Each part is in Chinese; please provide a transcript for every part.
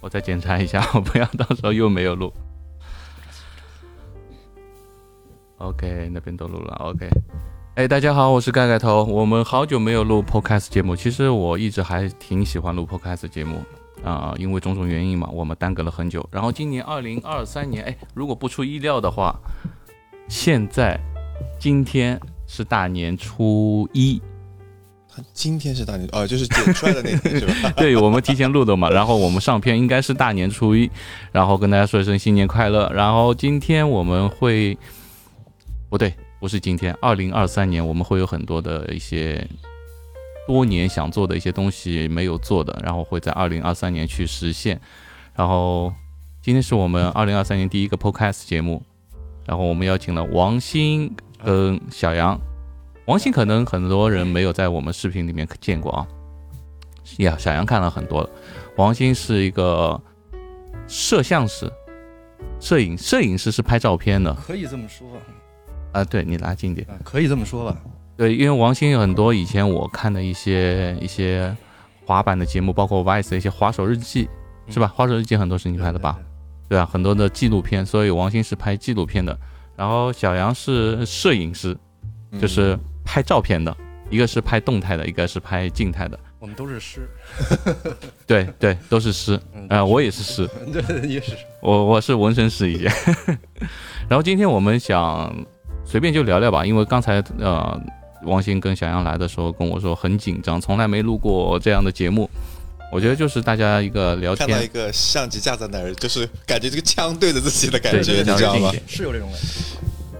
我再检查一下，我不要到时候又没有录。OK，那边都录了。OK，哎，大家好，我是盖盖头。我们好久没有录 Podcast 节目，其实我一直还挺喜欢录 Podcast 节目啊，因为种种原因嘛，我们耽搁了很久。然后今年二零二三年，哎，如果不出意料的话，现在今天是大年初一。今天是大年哦，就是剪出来的那天是吧？对，我们提前录的嘛，然后我们上片应该是大年初一，然后跟大家说一声新年快乐。然后今天我们会，不对，不是今天，二零二三年我们会有很多的一些多年想做的一些东西没有做的，然后会在二零二三年去实现。然后今天是我们二零二三年第一个 Podcast 节目，然后我们邀请了王鑫跟小杨。王鑫可能很多人没有在我们视频里面见过啊，呀，小杨看了很多了。王鑫是一个摄像师，摄影摄影师是拍照片的，可以这么说啊。对你拉近点，可以这么说吧。对，因为王鑫有很多以前我看的一些一些滑板的节目，包括 VICE 的一些滑手日记，是吧？滑手日记很多是你拍的吧？对啊，很多的纪录片，所以王鑫是拍纪录片的。然后小杨是摄影师，就是。拍照片的，一个是拍动态的，一个是拍静态的。我们都是师，对对，都是师。啊，我也是师，对，也是。我我是纹身师一些。然后今天我们想随便就聊聊吧，因为刚才呃，王鑫跟小杨来的时候跟我说很紧张，从来没录过这样的节目。我觉得就是大家一个聊天，看到一个相机架在那儿，就是感觉这个枪对着自己的感觉，你知道吗？是有这种感觉。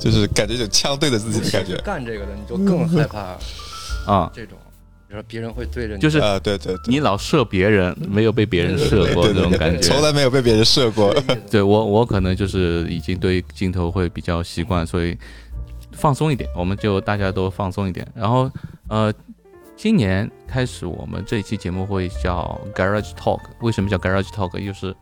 就是感觉有枪对着自己的感觉，干这个的你就更害怕啊！这种，比如说别人会对着你，就是啊，对对，你老射别人，没有被别人射过 这种感觉，从来没有被别人射过。对我，我可能就是已经对镜头会比较习惯，所以放松一点，我们就大家都放松一点。然后，呃，今年开始我们这一期节目会叫 Garage Talk，为什么叫 Garage Talk？就是。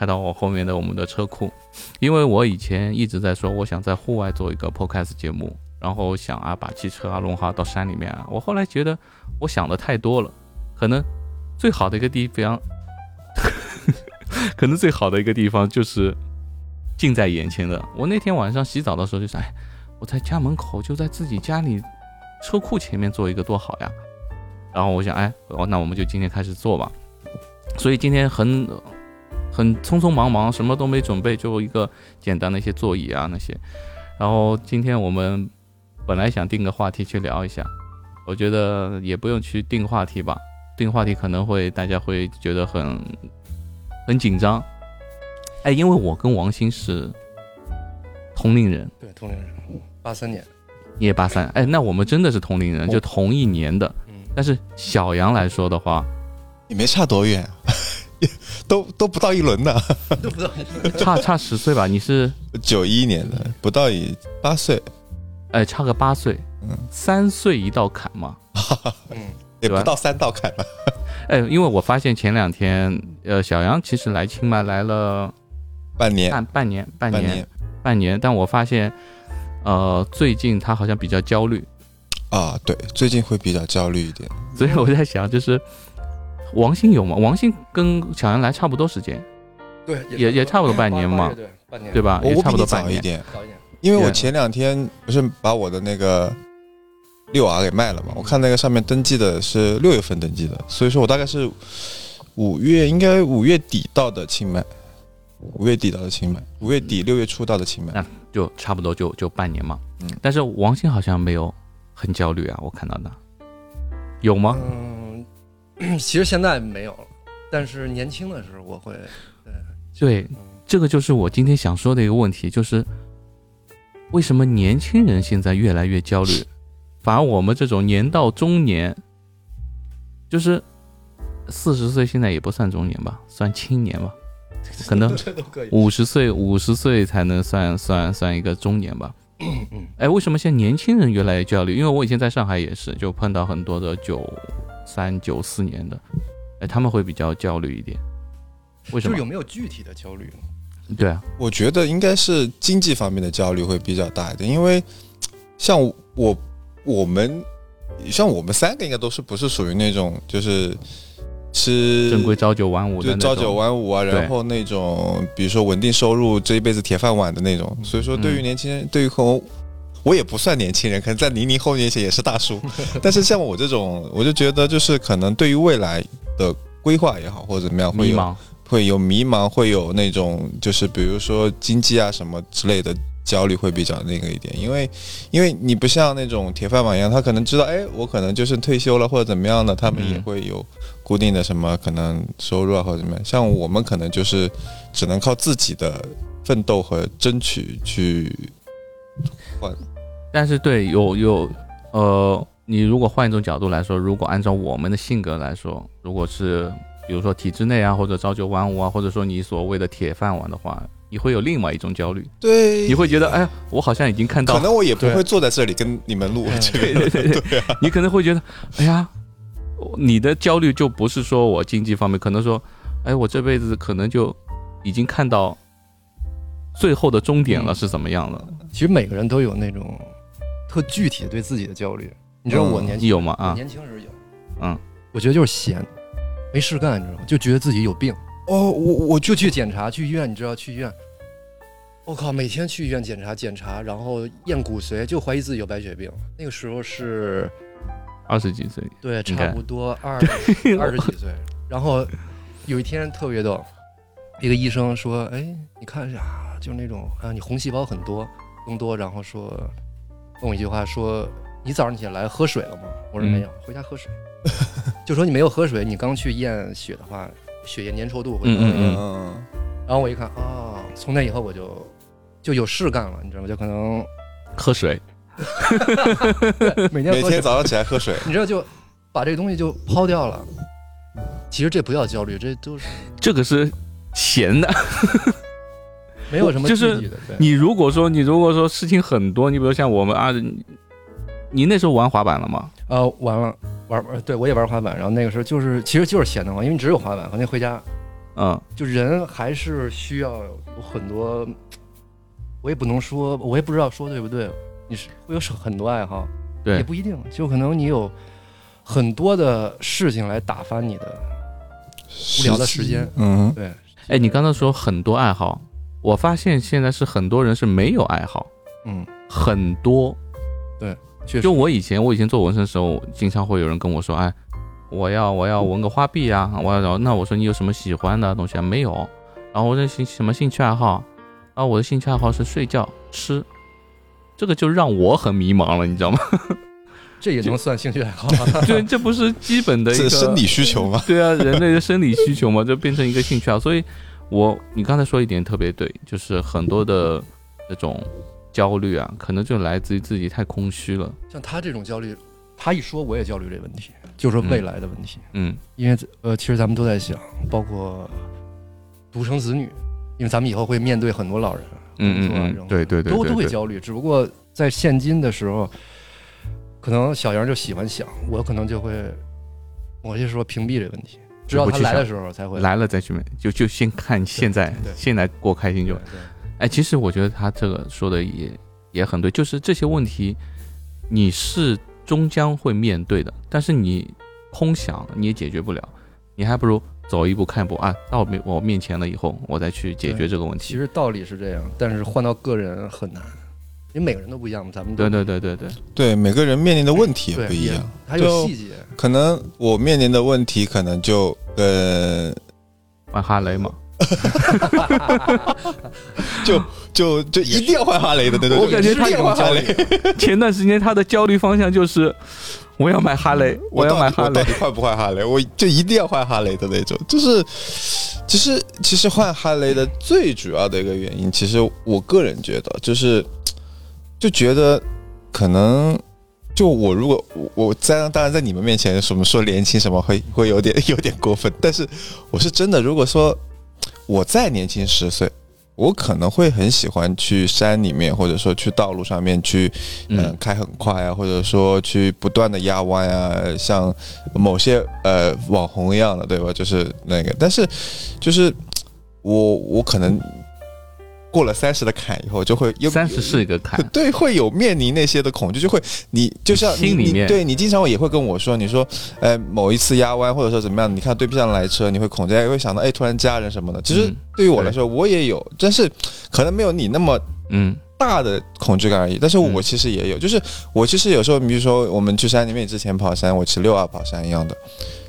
开到我后面的我们的车库，因为我以前一直在说，我想在户外做一个 podcast 节目，然后想啊把汽车啊弄好到山里面啊。我后来觉得我想的太多了，可能最好的一个地方，可能最好的一个地方就是近在眼前的。我那天晚上洗澡的时候就想，哎，我在家门口，就在自己家里车库前面做一个多好呀。然后我想，哎，那我们就今天开始做吧。所以今天很。很匆匆忙忙，什么都没准备，就一个简单的一些座椅啊那些。然后今天我们本来想定个话题去聊一下，我觉得也不用去定话题吧，定话题可能会大家会觉得很很紧张。哎，因为我跟王鑫是 同龄人，对，同龄人，八三年，你也八三，哎，那我们真的是同龄人，就同一年的。嗯。但是小杨来说的话，也没差多远。都都不到一轮呢，都不到，差差十岁吧？你是九一年的，不到一八岁，哎，差个八岁，嗯，三岁一道坎嘛，嗯，也不到三道坎了，哎，因为我发现前两天，呃，小杨其实来清迈来了半年，半半年，半年，半年，但我发现，呃，最近他好像比较焦虑，啊，对，最近会比较焦虑一点，所以我在想，就是。王鑫有吗？王鑫跟小杨来差不多时间，对，也也差不多。半年嘛，对，半年，对吧？也差不多半年，早一点，因为我前两天不是把我的那个六 R 给卖了嘛，我看那个上面登记的是六月份登记的，所以说我大概是五月，应该五月底到的清迈，五月底到的清迈，五月底六月初到的清迈，那就差不多就就半年嘛。嗯，但是王鑫好像没有很焦虑啊，我看到的，有吗？其实现在没有了，但是年轻的时候我会，对对，这个就是我今天想说的一个问题，就是为什么年轻人现在越来越焦虑，反而我们这种年到中年，就是四十岁现在也不算中年吧，算青年吧，可能五十岁五十岁才能算算算一个中年吧。哎，为什么现在年轻人越来越焦虑？因为我以前在上海也是，就碰到很多的九。三九四年的，哎，他们会比较焦虑一点，为什么？有没有具体的焦虑呢？对啊，我觉得应该是经济方面的焦虑会比较大一点，因为像我我们像我们三个应该都是不是属于那种就是吃正规朝九晚五的就朝九。晚五啊，然后那种比如说稳定收入，这一辈子铁饭碗的那种。所以说，对于嗯年轻人，对于可能我也不算年轻人，可能在零零后面前也是大叔。但是像我这种，我就觉得就是可能对于未来的规划也好，或者怎么样，会有迷茫，会有迷茫，会有那种就是比如说经济啊什么之类的焦虑会比较那个一点，因为因为你不像那种铁饭碗一样，他可能知道，哎，我可能就是退休了或者怎么样的，他们也嗯会有固定的什么可能收入啊或者怎么样。像我们可能就是只能靠自己的奋斗和争取去换。但是对有有呃，你如果换一种角度来说，如果按照我们的性格来说，如果是比如说体制内啊，或者朝九晚五啊，或者说你所谓的铁饭碗的话，你会有另外一种焦虑，对你会觉得哎呀，我好像已经看到可，能我也不会坐在这里跟你们录 对个。对对对，你可能会觉得，哎呀，你的焦虑就不是说我经济方面，可能说，哎，我这辈子可能就已经看到最后的终点了嗯是怎么样了？其实每个人都有那种特具体对自己的焦虑。你知道我嗯年轻，你有吗？我啊，年轻时有，嗯，我觉得就是闲，没事干，你知道吗？就觉得自己有病，哦，我我就去检查，去医院，你知道去医院。我靠，每天去医院检查检查，然后验骨髓，就怀疑自己有白血病。那个时候是二十几岁，对，差不多二 二十几岁。然后有一天特别逗，一个医生说：“哎，你看一下，就那种啊，你红细胞很多，更多。”然后说问我一句话说：“你早上起来喝水了吗？”我说：“嗯没有，回家喝水。” 就说你没有喝水，你刚去验血的话，血液粘稠度会高。嗯嗯嗯嗯然后我一看啊，从那以后我就就有事干了，你知道吗？就可能喝水，每天喝每天，早上起来喝水。你知道就把这个东西就抛掉了。其实这不叫焦虑，这都是这个是闲的。没有什么就是具体的。你如果说你如果说事情很多，你比如像我们啊，你你那时候玩滑板了吗？呃，玩了，玩玩，对我也玩滑板，然后那个时候就是其实就是闲得慌，因为只有滑板，反正回家。嗯，就人还是需要有很多，我也不能说，我也不知道说对不对，你是会有很多爱好，也，不一定，就可能你有很多的事情来打发你的无聊的时间，嗯，对，哎，你刚才说很多爱好，我发现现在是很多人是没有爱好，嗯，很多。确实就我以前，我以前做纹身的时候，经常会有人跟我说，哎，我要我要纹个花臂啊，我要那我说你有什么喜欢的东西啊？没有。然后我说兴什么兴趣爱好？啊，我的兴趣爱好是睡觉吃。这个就让我很迷茫了，你知道吗？这也能算兴趣爱好，对，这不是基本的一个生理需求吗？对啊，人类的生理需求嘛，就变成一个兴趣啊。所以我你刚才说一点特别对，就是很多的这种焦虑啊，可能就来自于自己太空虚了。像他这种焦虑，他一说我也焦虑这问题，就是说未来的问题。嗯因为呃，其实咱们都在想，包括独生子女，因为咱们以后会面对很多老人，嗯嗯嗯，对对对都都会焦虑。只不过在现今的时候，可能小杨就喜欢想，我可能就会某些时候屏蔽这个问题，直到他来的时候才会来了再去买，就就先看现在现在过开心就哎，其实我觉得他这个说的也也很对，就是这些问题你是终将会面对的，但是你空想你也解决不了，你还不如走一步看一步啊，到面我面前了以后，我再去解决这个问题。其实道理是这样，但是换到个人很难，因为每个人都不一样嘛。咱们对对对对对，对，每个人面临的问题也不一样，还有细节。可能我面临的问题可能就跟换哈雷嘛，就就就一定要换哈雷的那种，我感觉他一定要换哈雷，前段时间他的焦虑方向就是我要买哈雷，我要买哈雷底我到底。换不换哈雷？我就一定要换哈雷的那种。就是其实其实换哈雷的最主要的一个原因，其实我个人觉得就是就觉得可能。就我如果我我在当然在你们面前什么说年轻什么会 会有点 有点过分，但是我是真的，如果说我再年轻十岁，我可能会很喜欢去山里面，或者说去道路上面去，嗯、嗯开很快啊，或者说去不断的压弯啊，像某些呃网红一样的，对吧？就是那个，但是就是我我可能过了三十的坎以后，就会有三十是一个坎，对，会有面临那些的恐惧，就会你就像心里面对你经常也会跟我说，你说，呃，某一次压弯或者说怎么样，你看对不上来车，你会恐惧，也会想到，哎，突然家人什么的。其实嗯对于我来说，我也有，但是可能没有你那么嗯大的恐惧感而已。但是我嗯其实也有，就是我其实有时候，比如说我们去山里面之前跑山，我骑六二跑山一样的，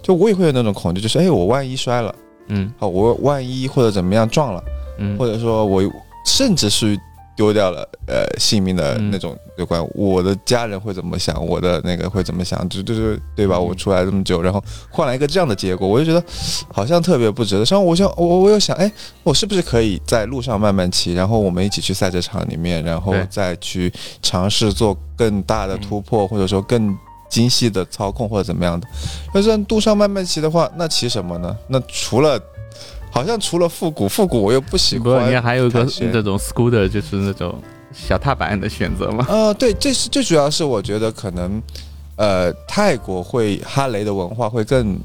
就我也会有那种恐惧，就是哎，我万一摔了，嗯好，我万一或者怎么样撞了。嗯，或者说我甚至是丢掉了呃性命的嗯那种有关，我的家人会怎么想，我的那个会怎么想，就就是对吧？嗯我出来这么久，然后换来一个这样的结果，我就觉得好像特别不值得。然后我想，我我又想，哎，我是不是可以在路上慢慢骑，然后我们一起去赛车场里面，然后再去尝试做更大的突破，或者说更。精细的操控或者怎么样的，但是路上慢慢骑的话，那骑什么呢？那除了好像除了复古，复古我又不喜不过欢。你还有一个探险这种 scooter，就是那种小踏板的选择嘛。呃，对，这是最主要是我觉得可能，呃，泰国会哈雷的文化会更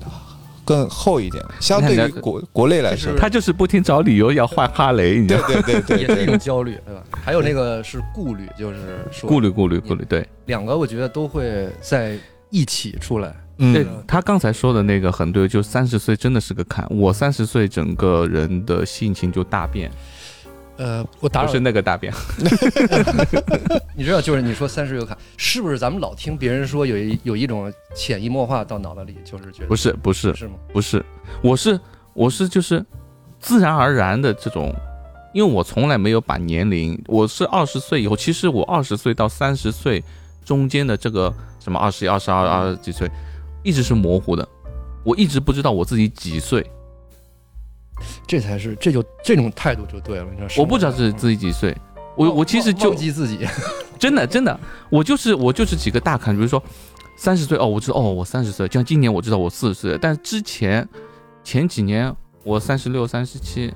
更厚一点，相对于国国内来说就，他就是不停找理由要换哈雷，你知道吗？对对对也对对，是一种焦虑，对吧？还有那个是顾虑，就是说顾虑顾虑顾虑，对两个，我觉得都会在一起出来。对嗯，他刚才说的那个很对，就三十岁真的是个坎。我三十岁整个人的性情就大变，呃，我打扰不是那个大变，你知道，就是你说三十有坎，是不是咱们老听别人说有一有一种潜移默化到脑子里，就是觉得不是不是是吗？不是，我是我是就是自然而然的这种，因为我从来没有把年龄，我是二十岁以后，其实我二十岁到三十岁中间的这个什么二十一、二十二、二十几岁，一直是模糊的，我一直不知道我自己几岁，这才是这就这种态度就对了，你知道？我不知道自己自己几岁。我我其实就忘记自己，真的真的，我就是我就是几个大坎，比如说三十岁哦，我知道哦，我三十岁，就像今年我知道我四十岁，但是之前前几年我三十六、三十七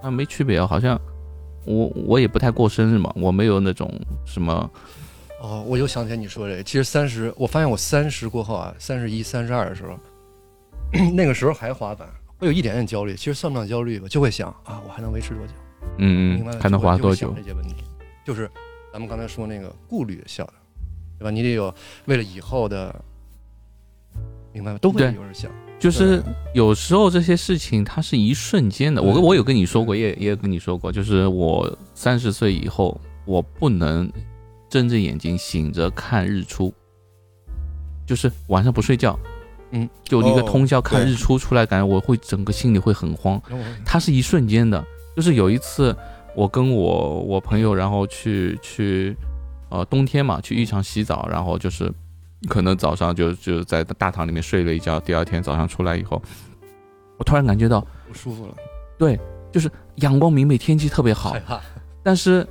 啊没区别啊，好像我我也不太过生日嘛，我没有那种什么哦，我又想起来你说这个，其实三十，我发现我三十过后啊，三十一、三十二的时候，那个时候还滑板，会有一点点焦虑。其实算不上焦虑吧，就会想啊，我还能维持多久？嗯嗯，还能滑多久？这些问题，就是咱们刚才说那个顾虑效的，对吧？你得有为了以后的，明白吗？都会有人想，就是有时候这些事情它是一瞬间的，我对我有跟你说过，也也有跟你说过，就是我三十岁以后，我不能睁着眼睛醒着看日出，就是晚上不睡觉，嗯，就一个哦通宵看日出出来，感觉我会整个心里会很慌，它是一瞬间的，就是有一次我跟我我朋友，然后去去呃冬天嘛，去浴场洗澡，然后就是可能早上就就在大堂里面睡了一觉，第二天早上出来以后，我突然感觉到不舒服了，对就是阳光明媚，天气特别好。但是。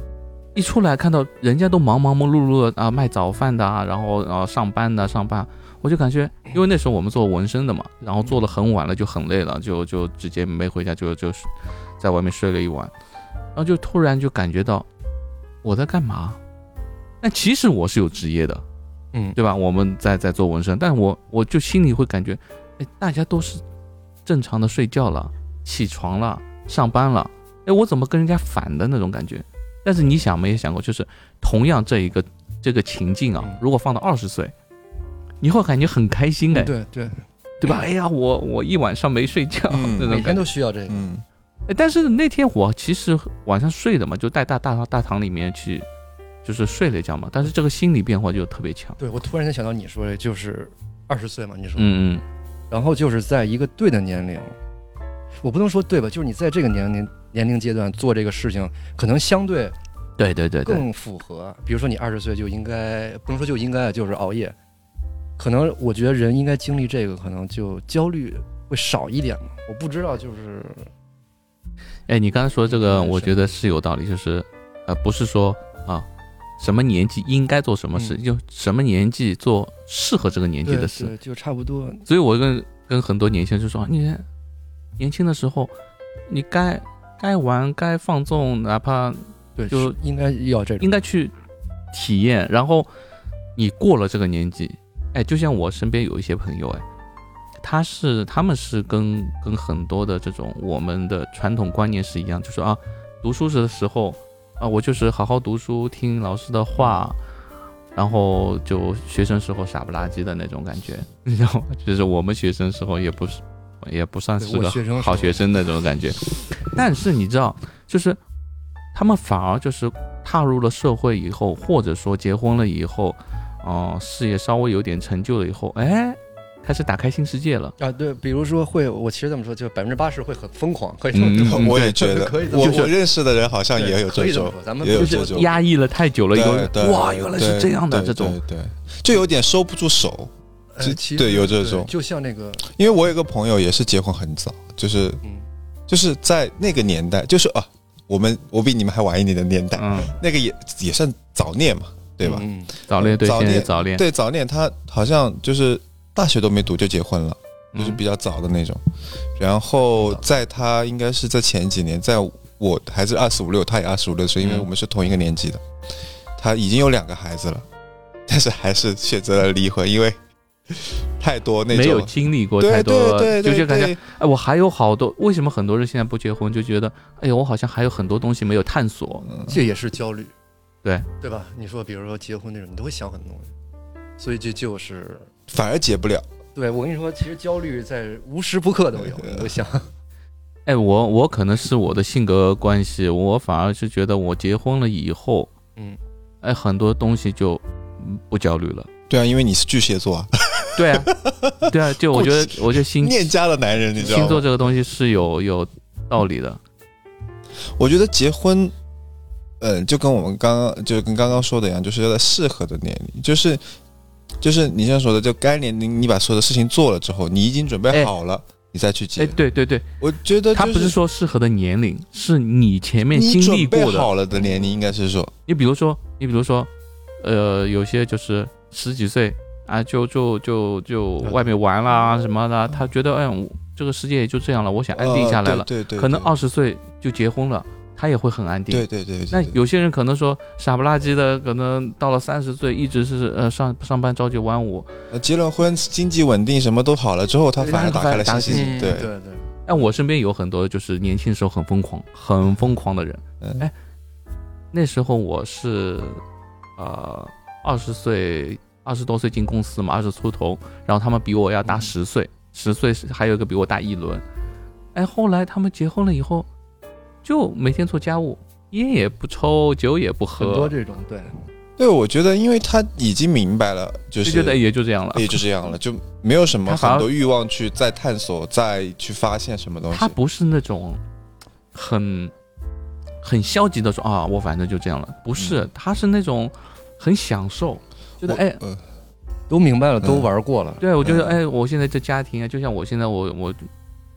一出来看到人家都忙忙忙碌碌的啊，卖早饭的啊，然后然后上班的上班，我就感觉，因为那时候我们做纹身的嘛，然后做的很晚了，就很累了，就就直接没回家，就就在外面睡了一晚，然后就突然就感觉到我在干嘛？但其实我是有职业的，嗯，对吧？我们在在做纹身，但我我就心里会感觉，哎，大家都是正常的睡觉了，起床了，上班了，哎，我怎么跟人家反的那种感觉？但是你想没有想过，就是同样这一个这个情境啊嗯，如果放到二十岁，你会感觉很开心哎，对对，对吧？哎呀，我我一晚上没睡觉、嗯那种感觉。每天都需要这个，嗯哎但是那天我其实晚上睡的嘛，就带大大大堂里面去，就是睡了一觉嘛。但是这个心理变化就特别强。对我突然间想到你说的，就是二十岁嘛，你说，嗯嗯，然后就是在一个对的年龄，我不能说对吧，就是你在这个年龄年龄阶段做这个事情，可能相对对对对对，更符合。比如说你二十岁就应该，不能说就应该，就是熬夜。可能我觉得人应该经历这个，可能就焦虑会少一点嘛。我不知道，就是哎，你刚才说这个，我觉得是有道理，就是呃，不是说啊什么年纪应该做什么事，嗯就什么年纪做适合这个年纪的事。对，就差不多。所以我跟跟很多年轻人就说，你年轻的时候，你该该玩该放纵，哪怕对，就应该要这种。应该去体验。然后你过了这个年纪，哎，就像我身边有一些朋友，哎，他是他们是跟跟很多的这种我们的传统观念是一样，就说啊，读书时的时候啊，我就是好好读书，听老师的话，然后就学生时候傻不拉几的那种感觉，你知道吗？就是我们学生时候也不是，也不算是个好学生那种感觉。但是你知道，就是他们反而就是踏入了社会以后，或者说结婚了以后，哦、事业稍微有点成就了以后，哎，开始打开新世界了。啊，对，比如说会，我其实这么说，就百分之八十会很疯狂，可以这么嗯说。我也觉得 可以，这么我说我认识的人好像也有这种就是压抑了太久了，以后哇，原来是这样的这种，对，对就有点收不住手。对有这种就像那个，因为我有个朋友也是结婚很早，就是嗯，就是在那个年代，就是啊，我们我比你们还晚一点的年代，嗯，那个也也算早恋嘛，对吧？嗯，早恋对，早恋早恋，对，早恋他好像就是大学都没读就结婚了，就是嗯比较早的那种。然后在他应该是在前几年，在我还是二十五六，他也二十五六岁，因为嗯我们是同一个年级的，他已经有两个孩子了，但是还是选择了离婚，因为太多那没有。经历过太多，对对对就觉得感觉，哎，我还有好多，为什么很多人现在不结婚？就觉得，哎呦，我好像还有很多东西没有探索。嗯这也是焦虑，对对吧？你说，比如说结婚那种，你都会想很多东西，所以这就是反而结不了。对我跟你说，其实焦虑在无时不刻都有，你都想，哎，我我可能是我的性格关系，我反而是觉得我结婚了以后，嗯，哎，很多东西就嗯不焦虑了。对啊，因为你是巨蟹座啊，对啊，对啊，就我觉得，我觉得星念家的男人，你知道吗？星座这个东西是有有道理的。我觉得结婚，嗯，就跟我们刚刚就跟刚刚说的一样，就是要在适合的年龄，就是就是你像说的，就该年龄你把所有的事情做了之后，你已经准备哎好了，你再去结。哎，对对对，我觉得、就是、他不是说适合的年龄，是你前面经历过的。好了的年龄，应该是说，你比如说，你比如说，呃，有些就是十几岁啊，就就就就嗯外面玩啦什么的，他觉得哎，这个世界也就这样了，我想安定下来了。呃对对对，可能对二十岁就结婚了，他也会很安定。对对对对，对那有些人可能说傻不拉几的，可能到了三十岁一直是呃上上班朝九晚五。呃结了婚，经济稳定，什么都好了之后，他反而打开了打新世界。对嗯对对，但我身边有很多就是年轻时候很疯狂、很疯狂的人。嗯哎，那时候我是呃二十岁，二十多岁进公司嘛，二十出头，然后他们比我要大嗯十岁，十岁是还有一个比我大一轮。哎，后来他们结婚了以后，就每天做家务，烟也不抽，酒也不喝很多喝，这种对，对，我觉得因为他已经明白了，就就是觉得也就这样了。也就这样了，就没有什么很多欲望去再探索、再去发现什么东西。他不是那种很很消极的说啊，我反正就这样了，不是，他是那种很享受，觉得哎，呃都明白了，都嗯玩过了，对我觉得嗯哎，我现在这家庭啊，就像我现在我我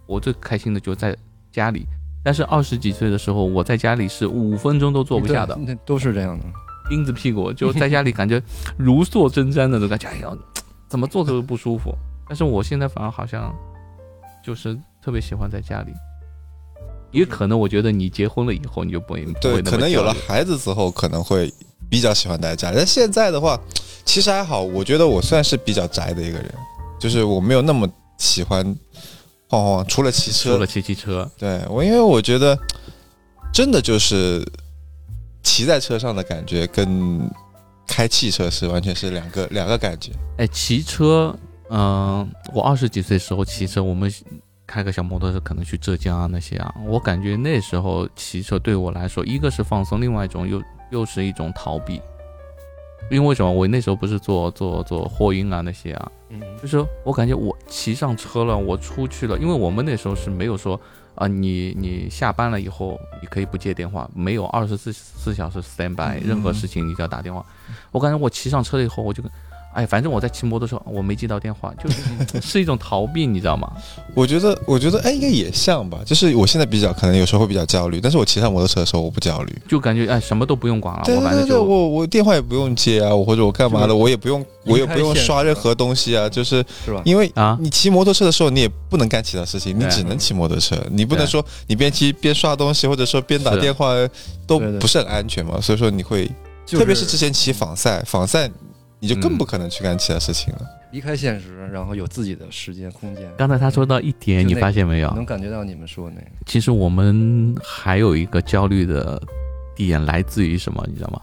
我最开心的就在家里，但是二十几岁的时候，我在家里是五分钟都坐不下的，那都是这样的。钉子屁股，就在家里感觉如坐针毡的那种感觉，哎呀，怎么坐都不舒服。但是我现在反而好像就是特别喜欢在家里。也可能我觉得你结婚了以后，你就不会不会对，可能有了孩子之后，可能会比较喜欢待在家里。但现在的话，其实还好，我觉得我算是比较宅的一个人，就是我没有那么喜欢晃晃，除了骑车除了。骑骑车，对我，因为我觉得真的就是骑在车上的感觉跟开汽车是完全是两个两个感觉。哎，骑车，嗯、我二十几岁时候骑车，我们开个小摩托车可能去浙江啊那些啊，我感觉那时候骑车对我来说，一个是放松，另外一种又又是一种逃避。因为为什么？我那时候不是做做做货运啊那些啊，嗯，就是我感觉我骑上车了，我出去了，因为我们那时候是没有说啊、你你下班了以后你可以不接电话，没有二十四四小时 stand by，、嗯任何事情你都要打电话。我感觉我骑上车了以后，我就跟，哎，反正我在骑摩托车，我没接到电话，就是 是一种逃避，你知道吗？我觉得，我觉得，哎，应该也像吧。就是我现在比较可能有时候会比较焦虑，但是我骑上摩托车的时候我不焦虑。就感觉哎什么都不用管了，对对对对，我反正就我我电话也不用接啊，我或者我干嘛的，我也不用，我也不用刷任何东西啊，就是是吧？因为啊你骑摩托车的时候，你也不能干其他事情，你只能骑摩托车，你不能说你边骑边刷东西，或者说边打电话，都不是很安全嘛。所以说你会，就特别是之前骑仿赛，仿赛你就更嗯不可能去干其他事情了。离开现实，然后有自己的时间空间。刚才他说到一点，你发现没有？能感觉到你们说的那个，其实我们还有一个焦虑的点来自于什么？你知道吗？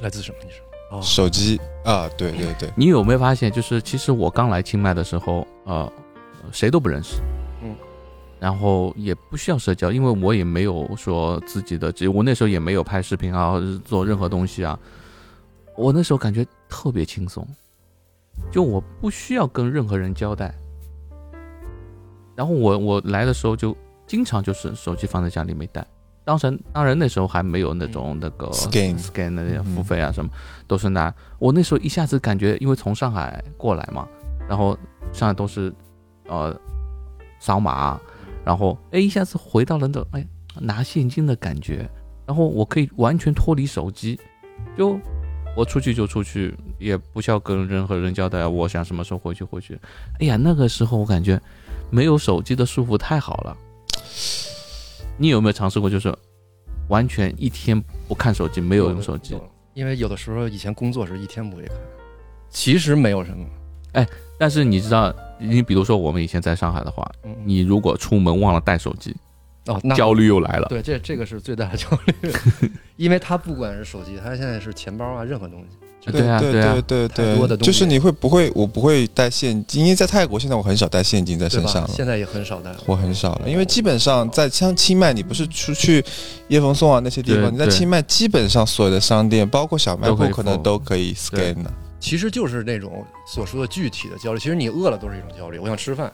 来自什么？你说？哦，手机啊，对对对，你有没有发现，就是其实我刚来清迈的时候，呃，谁都不认识，嗯，然后也不需要社交，因为我也没有说自己的，我那时候也没有拍视频啊，或者是做任何东西啊，我那时候感觉特别轻松，就我不需要跟任何人交代，然后我我来的时候就经常就是手机放在家里没带。当然，当然那时候还没有那种那个 Scan scan 那些付费啊，什么都是拿。我那时候一下子感觉，因为从上海过来嘛，然后上海都是呃扫码，然后哎一下子回到了那哎拿现金的感觉，然后我可以完全脱离手机，就我出去就出去，也不需要跟任何人交代，我想什么时候回去回去。哎呀，那个时候我感觉没有手机的束缚太好了。你有没有尝试过，就是完全一天不看手机，没有用手机？因为有的时候以前工作是一天不会看，其实没有什么。哎，但是你知道，你比如说我们以前在上海的话，你如果出门忘了带手机，哦，那焦虑又来了。对，这这个是最大的焦虑，因为他不管是手机，他现在是钱包啊，任何东西。对啊，对对对对，就是你会不会？我不会带现金，因为在泰国现在我很少带现金在身上了。现在也很少带，我很少了，因为基本上在像清迈，你不是出去叶枫松啊那些地方，你在清迈基本上所有的商店，包括小卖部，可能都可以 scan 的。其实就是那种所说的具体的焦虑，其实你饿了都是一种焦虑。我想吃饭，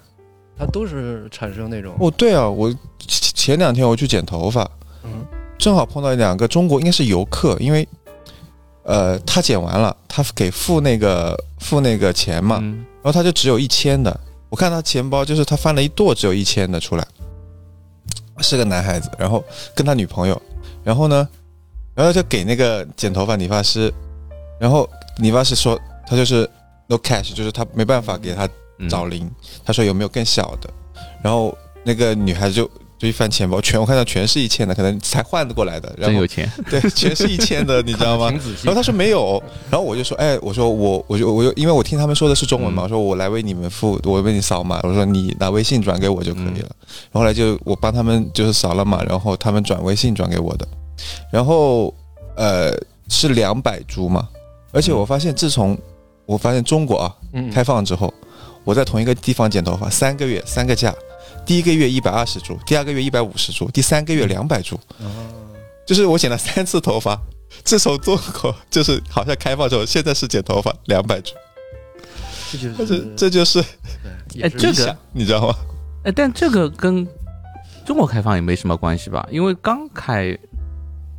它都是产生那种。哦，对啊，我前两天我去剪头发，嗯，正好碰到两个中国应该是游客，因为。呃，他剪完了，他给付那个付那个钱嘛，然后他就只有一千的。我看他钱包，就是他翻了一垛，只有一千的出来，是个男孩子，然后跟他女朋友，然后呢，然后就给那个剪头发理发师，然后理发师说他就是 no cash，就是他没办法给他找零，他说有没有更小的，然后那个女孩子就。就一翻钱包，全我看到全是一千的，可能才换过来的。真有钱，对，全是一千的，你知道吗？然后他说没有，然后我就说，哎，我说我，我就我就因为我听他们说的是中文嘛，我说我来为你们付，我为你扫码，我说你拿微信转给我就可以了。然后来就我帮他们就是扫了码，然后他们转微信转给我的，然后呃是两百株嘛，而且我发现自从我发现中国啊开放之后，我在同一个地方剪头发三个月三个价。第一个月一百二十株，第二个月一百五十株，第三个月两百株。哦，就是我剪了三次头发，自从中国就是好像开放之后，现在是剪头发两百株。这就是这就是，哎，这个你知道吗？哎，但这个跟中国开放也没什么关系吧？因为刚开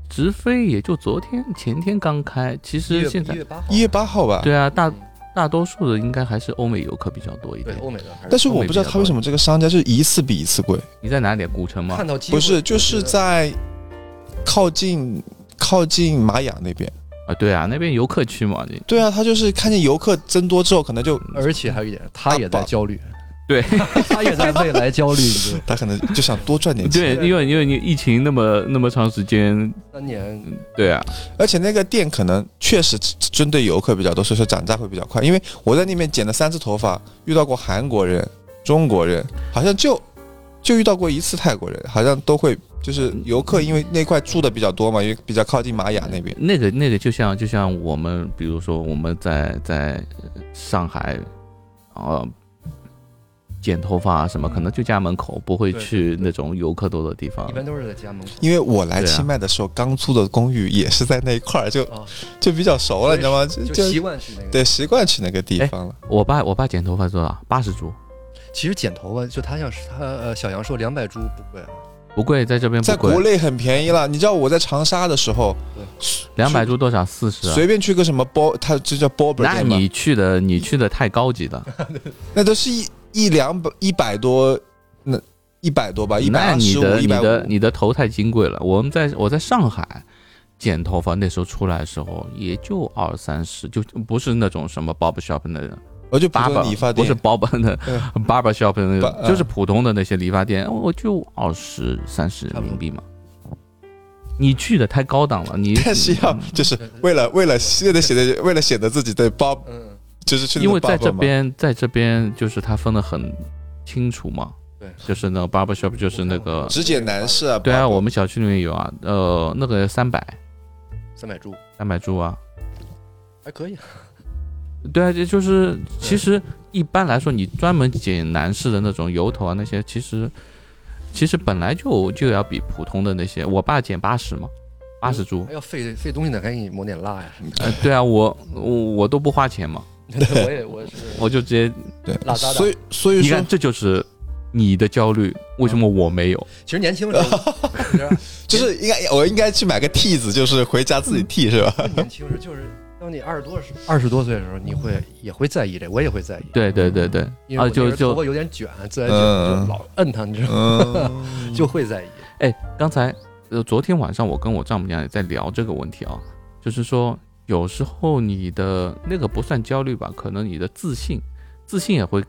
直飞也就昨天前天刚开，其实现在一月八号，吧？对啊，大。大多数的应该还是欧美游客比较多一点，欧美的。但是我不知道他为什么这个商家就是一次比一次贵。你在哪里？古城吗？看到不是，就是在靠近靠近玛雅那边啊。对啊，那边游客区嘛。对啊，他就是看见游客增多之后，可能就而且还有一点，他也在焦虑。对，他也在未来焦虑，他可能就想多赚点钱。对，因为因为你疫情那么那么长时间，三年，对啊，而且那个店可能确实针对游客比较多，所以说涨价会比较快。因为我在那边剪了三次头发，遇到过韩国人、中国人，好像就就遇到过一次泰国人，好像都会就是游客，因为那块住的比较多嘛，因为比较靠近玛雅那边。那个那个就像就像我们，比如说我们在在上海，啊。剪头发啊什么，可能就家门口，不会去那种游客多的地方。一般都是在家门口。因为我来清迈的时候，刚租的公寓也是在那一块儿，就就比较熟了，你知道吗？就习惯去那个。对，习惯去那个地方了。我爸我爸剪头发多少？八十铢。其实剪头发就他像是他呃小杨说两百铢不贵啊，不贵，在这边在国内很便宜了。你知道我在长沙的时候，两百铢多少？四十。随便去个什么波，他这叫波本。那你去的你去的太高级了，那都是一。一两百一百多，那一百多吧，一百二十五、你的你的头太金贵了。我们在我在上海剪头发，那时候出来的时候也就二三十，就不是那种什么 barber shop 的，我就八百理发店，不是 barber 的 barber shop 的那种，就是普通的那些理发店，我就二十三十人民币嘛。你去的太高档了，你但 是要就是为了为了为了显得为了显得自己对包。就是因为在这边，在这边就是他分的很清楚嘛。对，就是那个 barber shop，就是那个，只剪男士啊，对啊，我们小区里面有啊，呃，那个三百三百株。三百株啊，还可以，对啊，这就是其实一般来说，你专门剪男士的那种油头啊，那些其实其实本来就就要比普通的那些，我爸剪八十嘛，八十株。还，要费费东西呢，赶紧抹点蜡呀。呃，对啊，我我我都不花钱嘛，我也我是 我就直接，对所以所以说你看这就是你的焦虑，为什么我没有？其实年轻时候，你知道就是 应该我应该去买个剃子，就是回家自己剃是吧？年轻时就是当你二十多二十多岁的时候，你会也会在意这，我也会在意，对对对对，啊，因为就就时候头发有点卷，自然卷嗯就老摁它，你知道吗？嗯，就会在意。哎，刚才呃，昨天晚上我跟我丈母娘也在聊这个问题啊，就是说有时候你的那个不算焦虑吧，可能你的自信，自信也会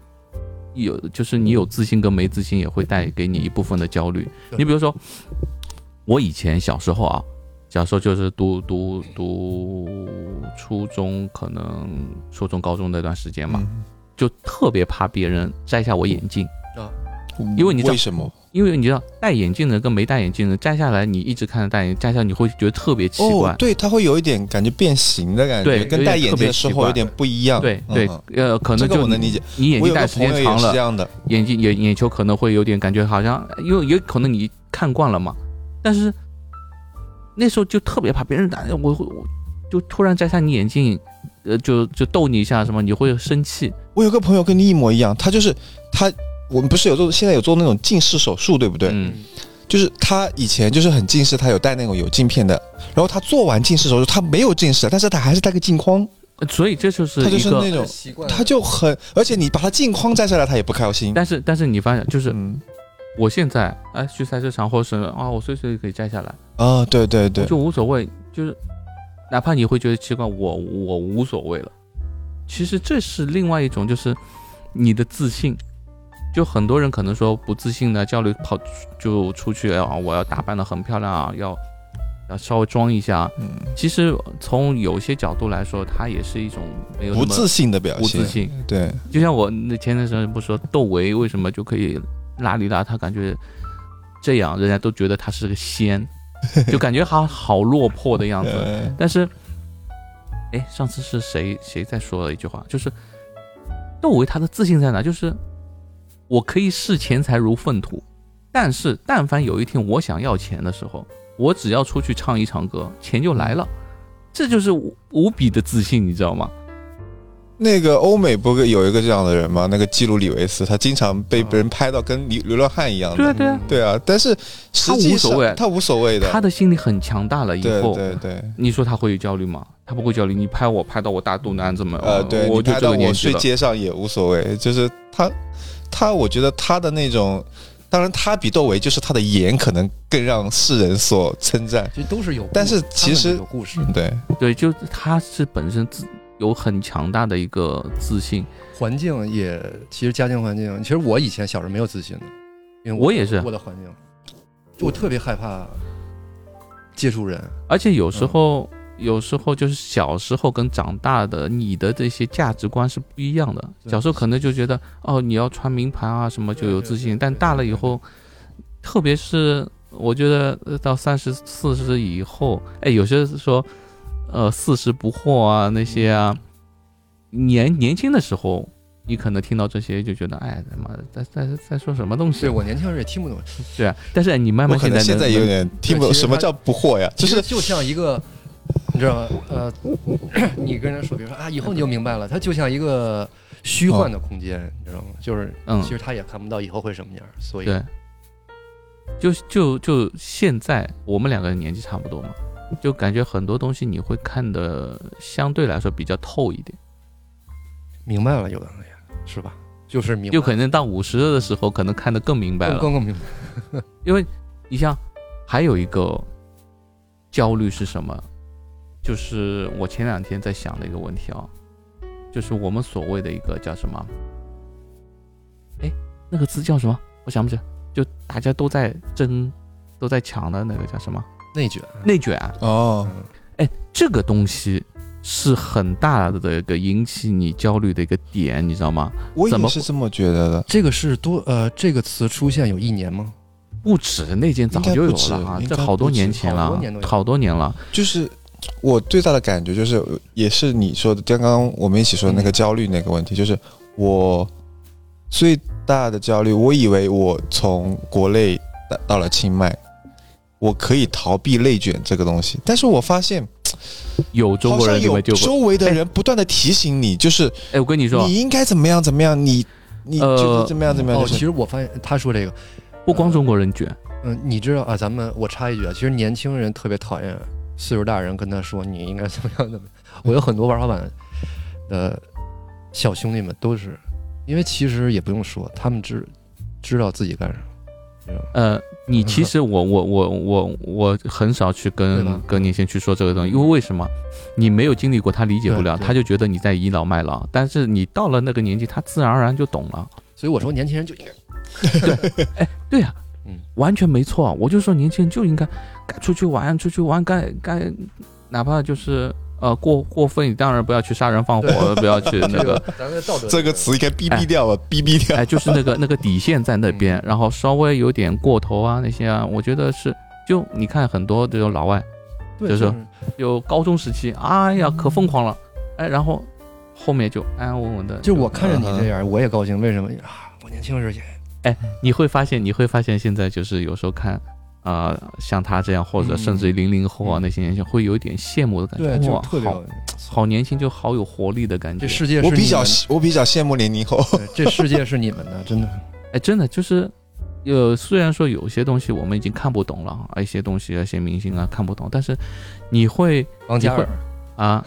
有，就是你有自信跟没自信也会带给你一部分的焦虑。你比如说，我以前小时候啊，小时候就是读读读初中，可能初中高中那段时间嘛，就特别怕别人摘下我眼镜。嗯因为你知道为什么？因为你知道戴眼镜的跟没戴眼镜的摘下来，你一直看着戴眼镜，摘下来你会觉得特别奇怪。哦，对，它会有一点感觉变形的感觉，对跟戴眼镜的时候有点不一样。对对嗯，呃，可能就你个我能理解。你眼镜戴时间长了，样的，眼睛眼眼球可能会有点感觉好像，因为也可能你看惯了嘛，但是那时候就特别怕别人打我，会我就突然摘下你眼镜，呃，就就逗你一下什么，你会生气。我有个朋友跟你一模一样，他就是他，我们不是有做现在有做那种近视手术，对不对？嗯，就是他以前就是很近视，他有戴那种有镜片的，然后他做完近视手术，他没有近视，但是他还是戴个镜框，所以这就是他就一个，是那种，习惯他就很，而且你把他镜框摘下来，他也不开心。但是但是你发现就是嗯我现在哎去赛车场或者是啊我随时可以摘下来。啊，对对对，就无所谓，就是哪怕你会觉得奇怪，我我无所谓了。其实这是另外一种，就是你的自信。就很多人可能说不自信的焦虑跑就出去啊，我要打扮的很漂亮啊，要要稍微装一下。嗯，其实从有些角度来说，它也是一种没有不自信的表现不自，信。对，就像我那前段时间不说窦唯为什么就可以邋里邋遢，感觉这样人家都觉得他是个仙，就感觉他好落魄的样子。呃但是，哎，上次是谁谁在说了一句话，就是窦唯他的自信在哪？就是我可以视钱财如粪土，但是但凡有一天我想要钱的时候，我只要出去唱一场歌，钱就来了。这就是无无比的自信，你知道吗？那个欧美不是有一个这样的人吗？那个基鲁里维斯，他经常被别人拍到跟流流浪汉一样的。对啊，对啊，对啊，但是他无所谓他无所谓的。他的心理很强大了以后，对对，你说他会有焦虑吗？他不会焦虑。你拍我拍到我大肚腩怎么？呃，对我就这你拍到我个年纪了。睡街上也无所谓，就是他他，我觉得他的那种，当然他比窦唯就是他的颜可能更让世人所称赞。其实都是有，但是其实有故事，对，对，就他是本身自有很强大的一个自信。环境也其实家庭环境，其实我以前小时候没有自信的，因为我也是我的环境，就我特别害怕接触人，而且有时候，有时候就是小时候跟长大的你的这些价值观是不一样的。小时候可能就觉得哦，你要穿名牌啊什么就有自信，但大了以后，特别是我觉得呃到三十四十以后，哎，有些说呃四十不惑啊那些啊，年年轻的时候。你可能听到这些就觉得，哎，他妈的，在在在说什么东西对？我年轻时候也听不懂，对啊，但是你慢慢现在现在有点听不懂什么叫不惑呀，就是其实就像一个，你知道吗？呃，你跟人说，比如说啊，以后你就明白了，它就像一个虚幻的空间，你知道吗？就是嗯其实他也看不到以后会什么样，所以对，就就就现在我们两个人年纪差不多嘛，就感觉很多东西你会看的相对来说比较透一点，明白了，有的也是吧？就是明白，就可能到五十的时候，可能看得更明白了。更更更明白。因为你像还有一个焦虑是什么？就是我前两天在想的一个问题啊，就是我们所谓的一个叫什么？哎，那个字叫什么？我想不起来。就大家都在争、都在抢的那个叫什么？内卷，内卷。哦，嗯哎，这个东西是很大的一个引起你焦虑的一个点，你知道吗？我怎么也是这么觉得的。这个是多呃，这个词出现有一年吗？不止那件早就有了啊，这好多年前了好多年了。就是我最大的感觉就是，也是你说的，刚刚我们一起说的那个焦虑那个问题，就是我最大的焦虑，我以为我从国内到到了清迈，我可以逃避内卷这个东西，但是我发现有中国人有周围的人不断的提醒你，就是哎，我跟你说。你，应该怎么样怎么样，你你呃就是怎么样怎么样，哦，就是其实我发现他说这个，不光中国人卷，嗯，你知道啊？咱们我插一句啊，其实年轻人特别讨厌岁数大人跟他说你应该怎么样怎么样。我有很多玩滑板的小兄弟们都是，因为其实也不用说，他们知知道自己干什么。呃，你其实我我我我我很少去跟跟年轻人去说这个东西，因为为什么？你没有经历过，他理解不了，对对他就觉得你在倚老卖老。但是你到了那个年纪，他自然而然就懂了。所以我说年轻人就应该对呀、嗯完全没错。我就说年轻人就应该该出去玩，出去玩该该，哪怕就是呃过过分，你当然不要去杀人放火，不要去那个，咱们道德 这个词应该逼逼掉了，逼逼掉。哎，就是那个那个底线在那边，嗯然后稍微有点过头啊那些啊，我觉得是。就你看很多这种老外，就是有高中时期，哎呀可疯狂了，哎，然后后面就安安稳稳的。就我看着你嗯这样，我也高兴。为什么啊？我年轻时也你会发现，你会发现现在就是有时候看，啊，像他这样，或者嗯。甚至于零零后啊嗯。那些年轻，会有一点羡慕的感觉。对，就哇，特别好好年轻，就好有活力的感觉。这世界是我比较我比较羡慕零零后，这世界是你们的，真的。哎，真的就是，呃虽然说有些东西我们已经看不懂了，啊，一些东西啊，一些明星啊看不懂，但是你会王嘉尔，啊，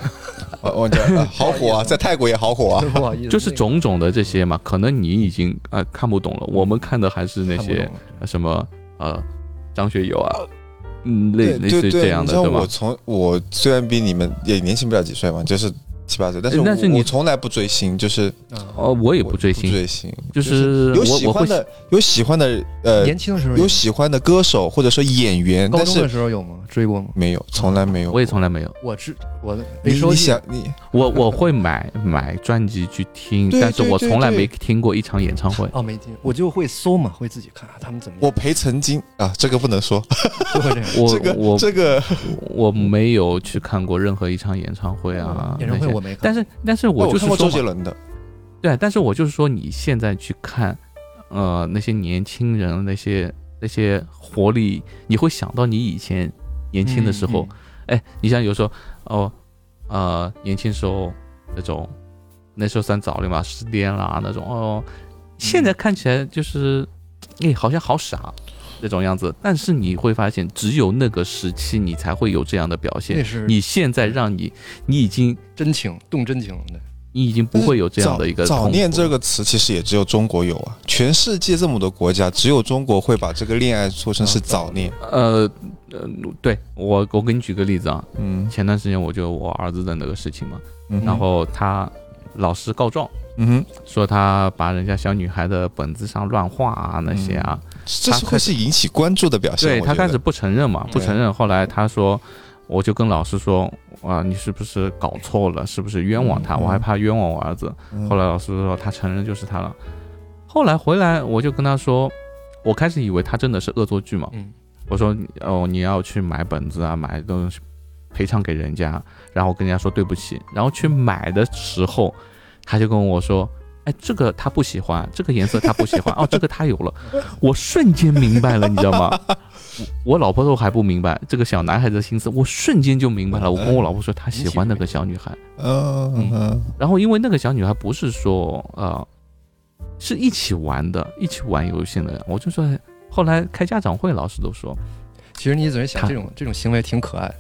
我我讲啊？好火啊，在泰国也好火啊。不好意思，就是种种的这些嘛，可能你已经啊、看不懂了，我们看的还是那些什么呃张学友啊，嗯，类类似这样的，对我？从我虽然比你们也年轻不了几岁嘛，就是七八岁，但是但是你从来不追星，就是啊哦，我也不追星，追星，就是有我我会喜欢的有喜欢的呃年轻的时候有喜欢的歌手或者说演员，但高中的是时候有吗？追过吗？没有，从来没有。我也从来没有，我知我你没收进你想你 我我会买买专辑去听，但是我从来没听过一场演唱会。哦，没听，我就会搜嘛，会自己看他们怎么我陪曾经啊，这个不能说。我这个我这个我没有去看过任何一场演唱会啊，演唱会我没看，但是但是我就是说嘛，周杰伦的，对，但是我就是说你现在去看，呃，那些年轻人那些那些活力，你会想到你以前年轻的时候，嗯哎，你像有时候哦，呃，年轻时候那种，那时候算早恋嘛，失恋啦那种哦，现在看起来就是，哎，好像好傻那种样子。但是你会发现，只有那个时期你才会有这样的表那现。是你现在让你，你已经真情动真情的。你已经不会有这样的一个早恋这个词其实也只有中国有啊，全世界这么多国家，只有中国会把这个恋爱说成是早恋。呃呃，对我我给你举个例子啊，嗯前段时间我就我儿子的那个事情嘛，嗯，然后他老师告状。嗯哼，说他把人家小女孩的本子上乱画啊那些啊，这是会是引起关注的表现。对他开始不承认嘛，嗯不承认。后来他说，我就跟老师说，啊，你是不是搞错了？是不是冤枉他？嗯我还怕冤枉我儿子。嗯后来老师说他承认就是他了。后来回来我就跟他说，我开始以为他真的是恶作剧嘛。嗯，我说哦，你要去买本子啊，买东西赔偿给人家，然后跟人家说对不起，然后去买的时候，他就跟我说。哎，这个他不喜欢，这个颜色他不喜欢，哦，这个他有了，我瞬间明白了，你知道吗？我我老婆都还不明白这个小男孩子的心思，我瞬间就明白了。我跟我老婆说，他喜欢那个小女孩，嗯嗯嗯然后因为那个小女孩不是说呃，是一起玩的，一起玩游戏的，我就说，后来开家长会，老师都说，其实你仔细想，这种这种行为挺可爱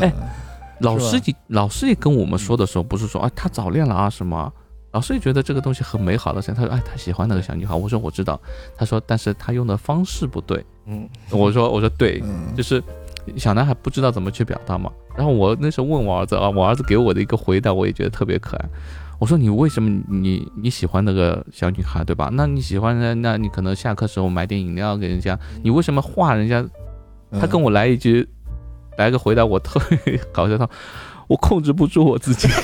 哎。老师也老师也跟我们说的时候，不是说啊他早恋了啊什么，老师也觉得这个东西很美好的事情。他说哎他喜欢那个小女孩，我说我知道，他说但是他用的方式不对，嗯，我说我说对，嗯就是小男孩不知道怎么去表达嘛。然后我那时候问我儿子啊，我儿子给我的一个回答，我也觉得特别可爱。我说你为什么你你喜欢那个小女孩对吧？那你喜欢呢？那你可能下课时候买点饮料给人家，你为什么画人家？他跟我我来一句，来个回答，我特别 搞笑。他我控制不住我自己。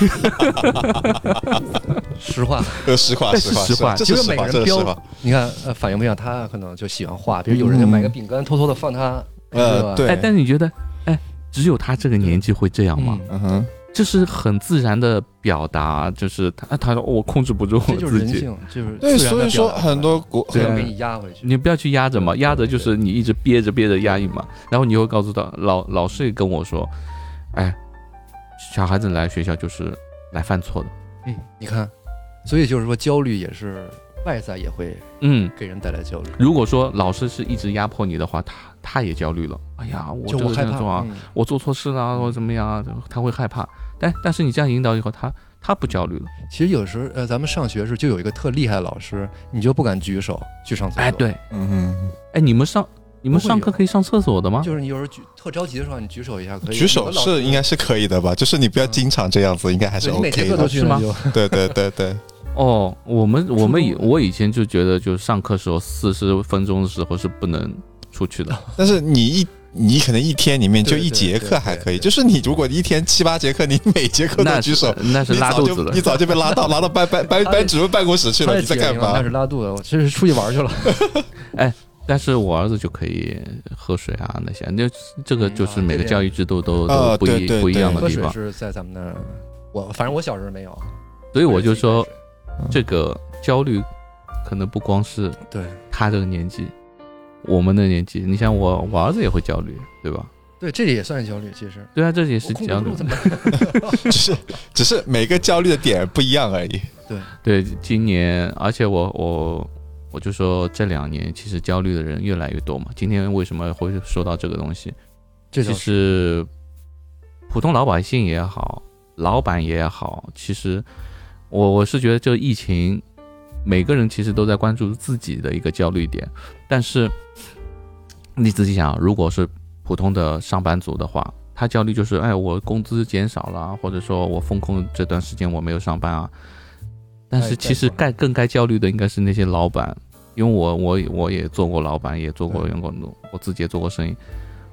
实话，呃，实话，实话这是实话，其实每个人标。你看，呃，反应不一样，他可能就喜欢画，比如有人就买个饼干，偷偷的放他，呃？对哎，但是你觉得，哎，只有他这个年纪会这样吗？嗯嗯哼，这是很自然的表达，就是他他说我控制不住我自己。就是人性，就是对，自然地所以说表达很多国对给你压回去。你不要去压着嘛，压着就是你一直憋着憋着压抑嘛，然后你会告诉他，老老师也跟我说，哎，小孩子来学校就是来犯错的，嗯，你看，所以就是说焦虑也是外在也会嗯，给人带来焦虑，如果说老师是一直压迫你的话，他他也焦虑了，哎呀，我我害怕个样做啊，嗯。我做错事了啊，或者怎么样啊，他会害怕，但但是你这样引导以后，他他不焦虑了，其实有时候呃，咱们上学时就有一个特厉害的老师，你就不敢举手去上厕所。哎，，对，嗯嗯，哎，你们上你们上课可以上厕所的吗？就是你有时候举特着急的时候，你举手一下可以。举手是应该是可以的吧？就是你不要经常这样子，应该还是 OK 的。都去是吗对对对对，哦，我们我们以我以前就觉得，就是上课时候四十分钟的时候是不能出去的。但是你一你可能一天里面就一节课还可以，就是你如果一天七八节课，你每节课都举手，那是拉肚子了你。早就被拉到拉到班班班班主任办公室去了，你在干嘛那？是拉肚子，我这是出去玩去了。但是我儿子就可以喝水啊那些，那这个嗯就是每个教育制度都啊都不一不一样的地方，是在咱们那儿，我反正我小时候没有，所以我就说这个焦虑可能不光是对他这个年纪，我们的年纪，你像我我儿子也会焦虑，对吧？对，这也算焦虑，其实。对啊，这也是焦虑？只是只是每个焦虑的点不一样而已。对，对，今年，而且我我我就说这两年其实焦虑的人越来越多嘛。今天为什么会说到这个东西？其这就是普通老百姓也好，老板也好，其实我我是觉得这个疫情，每个人其实都在关注自己的一个焦虑点，但是你仔细想，如果是普通的上班族的话，他焦虑就是，哎，我工资减少了，或者说我风控这段时间我没有上班啊。但是其实该更该焦虑的应该是那些老板，因为我我我也做过老板，也做过员工，我自己也做过生意，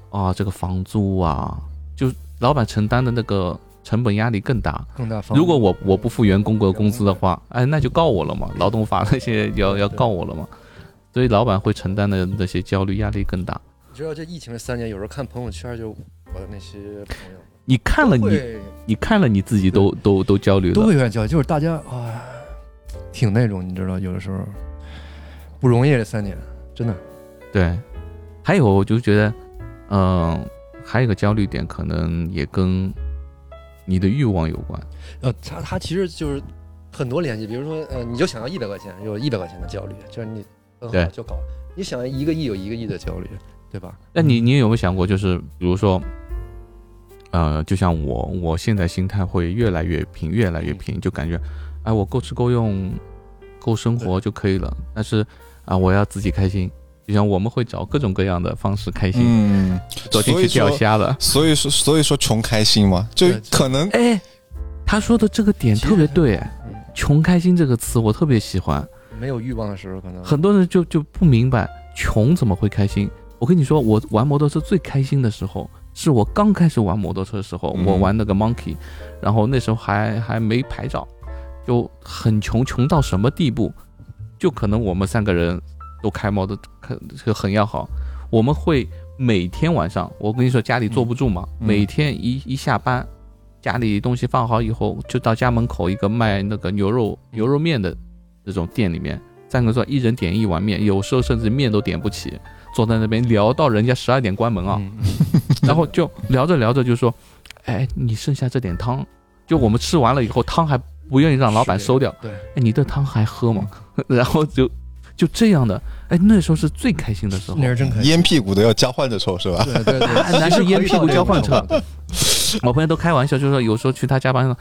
啊，这个房租啊，就老板承担的那个成本压力更大。更大方。如果我我不付员工的工资的话，哎，那就告我了嘛，劳动法那些要要告我了嘛。所以老板会承担的那些焦虑压力更大。你知道这疫情这三年，有时候看朋友圈，就我的那些朋友你看了你你看了你自己都都都焦虑了都。会有点焦虑，就是大家啊，挺那种，你知道，有的时候不容易，这三年真的。对，还有我就觉得，嗯、还有一个焦虑点可能也跟你的欲望有关。呃，他他其实就是很多联系，比如说呃，你就想要一百块钱，有一百块钱的焦虑，就是你很对好就搞，你想要一个亿有一个亿的焦虑，对吧？那你你有没有想过，就是比如说，呃，就像我，我现在心态会越来越平，越来越平，就感觉，哎，我够吃够用，够生活就可以了。但是啊，我要自己开心，就像我们会找各种各样的方式开心。嗯，昨天去钓虾了，所以说所以说穷开心嘛，就可能哎，他说的这个点特别对，穷开心这个词我特别喜欢。没有欲望的时候，可能很多人就就不明白穷怎么会开心。我跟你说，我玩摩托车最开心的时候，是我刚开始玩摩托车的时候，嗯我玩那个 Monkey，然后那时候还还没牌照，就很穷，穷到什么地步？就可能我们三个人都开摩托，开就很要好，我们会每天晚上，我跟你说家里坐不住嘛，嗯每天一一下班，家里东西放好以后，就到家门口一个卖那个牛肉牛肉面的那种店里面，三个人一人点一碗面，有时候甚至面都点不起，坐在那边聊到人家十二点关门啊，然后就聊着聊着就说，哎，你剩下这点汤，就我们吃完了以后，汤还不愿意让老板收掉，对，哎，你的汤还喝吗？然后就就这样的，哎，那时候是最开心的时候那。是真开心。烟屁股都要交换着抽是吧？对对对，男生 烟屁股交换车对 我朋友都开玩笑，就说有时候去他家帮，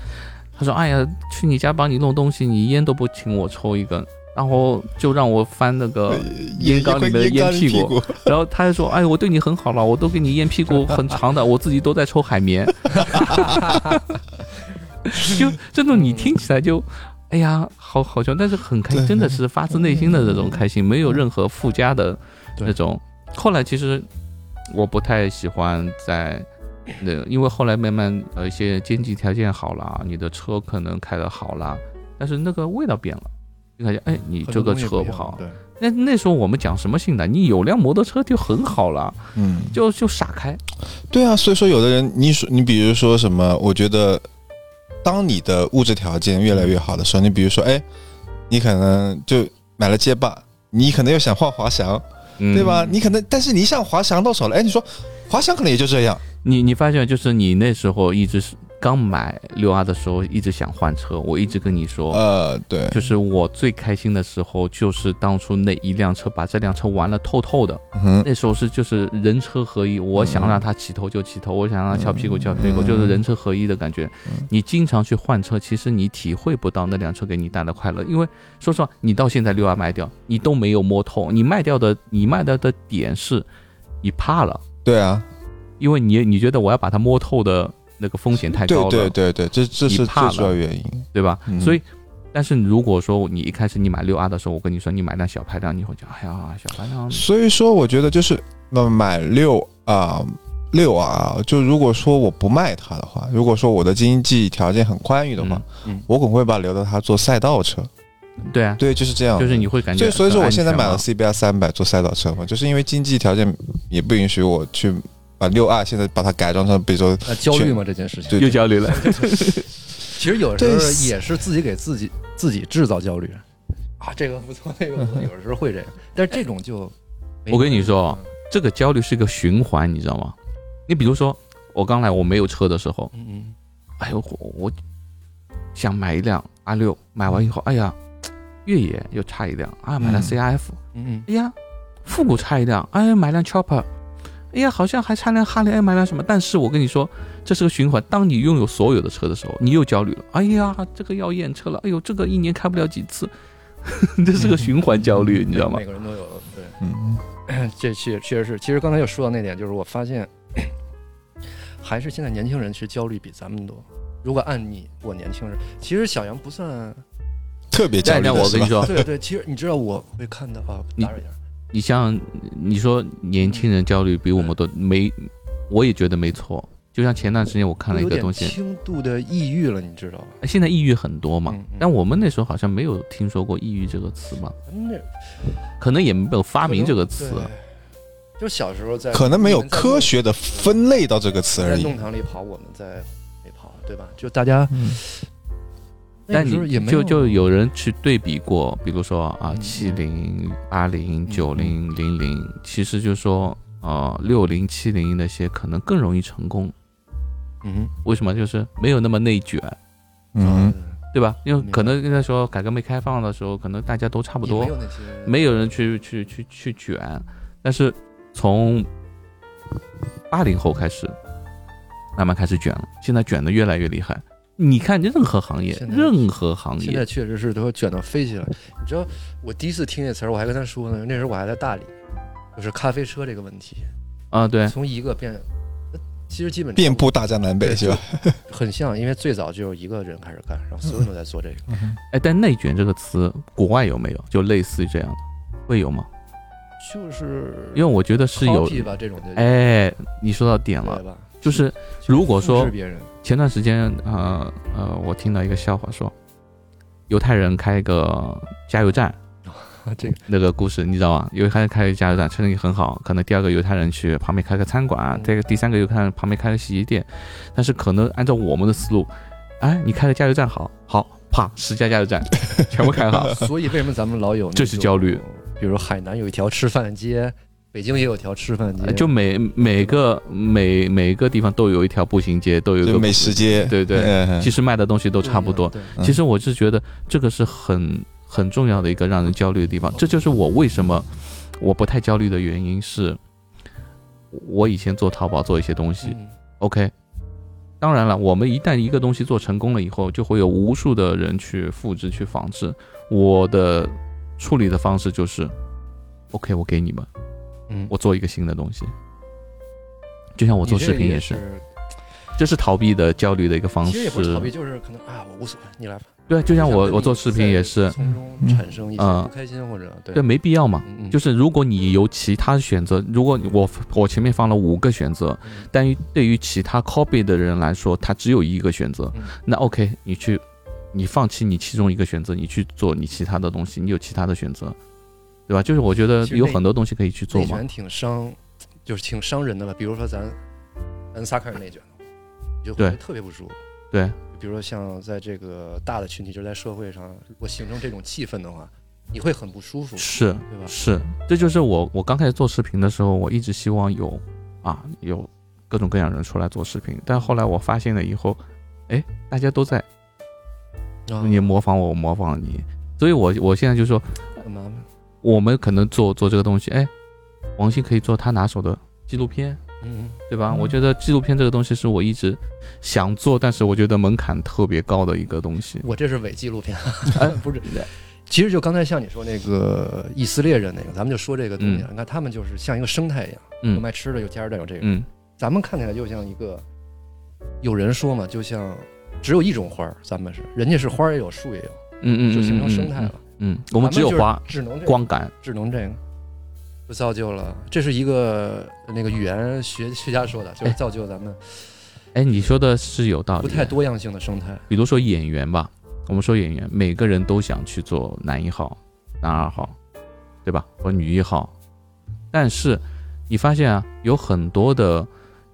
他说：“哎呀，去你家帮你弄东西，你烟都不请我抽一根，然后就让我翻那个烟缸里面的烟屁股。股，然后他就说：“哎，我对你很好了，我都给你烟屁股很长的，我自己都在抽海绵。” 就这种你听起来就，哎呀，好好笑，但是很开心，真的是发自内心的这种开心，没有任何附加的那种。后来其实我不太喜欢在那因为后来慢慢呃一些经济条件好了，你的车可能开的好了，但是那个味道变了，就感觉哎你这个车不好。对，那那时候我们讲什么性能？你有辆摩托车就很好了，嗯，就就傻开。对啊，所以说有的人，你说你比如说什么，我觉得，当你的物质条件越来越好的时候，你比如说，哎，你可能就买了街霸，你可能又想换滑翔，嗯对吧？？你可能，但是你一想滑翔到手了，哎，你说滑翔可能也就这样，你你发现就是你那时候一直是刚买六 R 的时候，一直想换车。我一直跟你说，呃，对，就是我最开心的时候，就是当初那一辆车把这辆车玩了透透的。嗯，那时候是就是人车合一，我想让它起头就起头，我想让它翘屁股翘屁股，嗯就是人车合一的感觉嗯。你经常去换车，其实你体会不到那辆车给你带来快乐，因为说实话，你到现在六 R 卖掉，你都没有摸透，你卖掉的你卖掉的点是，你怕了，对啊，因为你你觉得我要把它摸透的那个风险太对高了，对对对，这这是最主要原因，对吧？嗯所以。但是如果说你一开始你买六 R 的时候，我跟你说你买那小排量，你会讲，哎呀，小排量所以说我觉得就是那买六啊。六 R，，就如果说我不卖它的话，如果说我的经济条件很宽裕的话，嗯嗯我可能会把留到它做赛道车。对啊，对，就是这样。就是你会感觉所以所以说我现在买了 CBR 三百做赛道车嘛，就是因为经济条件也不允许我去把六二现在把它改装成，比如说呃，焦虑吗？这件事情，对又焦虑了。其实有时候也是自己给自己自己制造焦虑。啊，这个不错，那个，有的时候会这样，但是这种就，我跟你说这个焦虑是一个循环，你知道吗？你比如说，我刚来我没有车的时候，嗯嗯哎呦，我我想买一辆 R 六，买完以后，哎呀，越野又差一辆，啊，买辆嗯。CRF，、嗯嗯。哎呀，复古差一辆，哎呀，买辆 Chopper，哎呀，好像还差辆哈雷，哎，买辆什么？但是我跟你说，这是个循环。当你拥有所有的车的时候，你又焦虑了，哎呀，这个要验车了，哎呦，这个一年开不了几次，这是个循环焦虑，你知道吗每？个人都有，对。嗯，这确确实是，其实刚才又说到那点，就是我发现，还是现在年轻人其实焦虑比咱们多。如果按你我年轻人，其实小杨不算，特别焦虑？我跟你说，对对，其实你知道我会看到啊，你打扰一下，你像你说年轻人焦虑比我们多，没，我也觉得没错。就像前段时间我看了一个东西，轻度的抑郁了，你知道吧？现在抑郁很多嘛嗯嗯，但我们那时候好像没有听说过抑郁这个词嘛，那可能也没有发明这个词。就小时候在可能没有科学的分类到这个词而已在弄。堂里跑，我们在没跑，对吧？就大家，但你个时候也没就就有人去对比过，比如说啊，嗯七零、八零、嗯九零、零零，其实就说啊六零、七零那些可能更容易成功。嗯为什么？就是没有那么内卷，嗯，对吧？因为可能那时候改革没开放的时候，可能大家都差差不多没，有那些没有人去去去去卷。但是从八零后开始，慢慢开始卷了，现在卷的越来越厉害。你看任何行业，任何行业，现在确实是都卷到飞起来。你知道，我第一次听这词儿，我还跟他说呢，那时候我还在大理，就是咖啡车这个问题，啊，对，从一个变，呃其实基本遍布大江南北对是吧？很像，因为最早就有一个人开始干，然后所有人都在做这个。哎，但内卷这个词，国外有没有？就类似于这样的，会有吗？就是因为我觉得是有吧，这种的哎，你说到点了？就是如果说别人，前段时间，呃呃，我听到一个笑话说，犹太人开一个加油站，这个。那个故事你知道吗？犹太人开一个加油站，生意很好，可能第二个犹太人去旁边开个餐馆，嗯。这个第三个犹太人旁边开个洗衣店，但是可能按照我们的思路，哎，你开个加油站好，好，啪，十家加油站 全部开好，所以为什么咱们老有那这是焦虑？比如海南有一条吃饭街，北京也有条吃饭街，就每每个每每个地方都有一条步行街，都有一个美食街，对对，嗯其实卖的东西都差不多。嗯。其实我是觉得这个是很很重要的一个让人焦虑的地方，这就是我为什么我不太焦虑的原因是，我以前做淘宝做一些东西。嗯，OK，当然了，我们一旦一个东西做成功了以后，就会有无数的人去复制、去仿制。我的处理的方式就是，OK，我给你们，嗯，我做一个新的东西，就像我做视频也是，这是逃避的焦虑的一个方其实也不是逃避，式。就是可能啊，我无所谓，你来吧。对，就像我我做视频也是，从中产生一些嗯。不开心或者对。对，没必要嘛。就是如果你有其他选择，如果我我前面放了五个选择，嗯。但于对于其他 copy 的人来说，他只有一个选择嗯，那 OK，你去，你放弃你其中一个选择，你去做你其他的东西，你有其他的选择，对吧？就是我觉得有很多东西可以去做嘛内卷。挺伤，就是挺伤人的吧。比如说咱咱仨开始内卷，你就会对特别不舒服。对，比如说像在这个大的群体，就是在社会上，如果形成这种气氛的话，你会很不舒服，是对吧？是，这就是我我刚开始做视频的时候，我一直希望有啊有各种各样人出来做视频，但后来我发现了以后，哎，大家都在，啊你模仿我，我模仿你，所以我我现在就说，很麻烦。我们可能做做这个东西，哎，王鑫可以做他拿手的纪录片，嗯，对吧？嗯我觉得纪录片这个东西是我一直想做，但是我觉得门槛特别高的一个东西。我这是伪纪录片，哎 不是。其实就刚才像你说那个以色列人那个，咱们就说这个东西，你看他们就是像一个生态一样，有嗯卖吃的，有加油站，有这个。嗯咱们看起来就像一个，有人说嘛，就像只有一种花儿，咱们是，人家是花儿也有，树也有，嗯嗯，就形成嗯生态了。。嗯嗯，我们只有花只能这个光感。只能这个，就造就了。这是一个那个语言学学家说的，就是哎造就咱们哎，你说的是有道理。不太多样性的生态。比如说演员吧，我们说演员，每个人都想去做男一号、男二号，对吧？或女一号。但是你发现啊，有很多的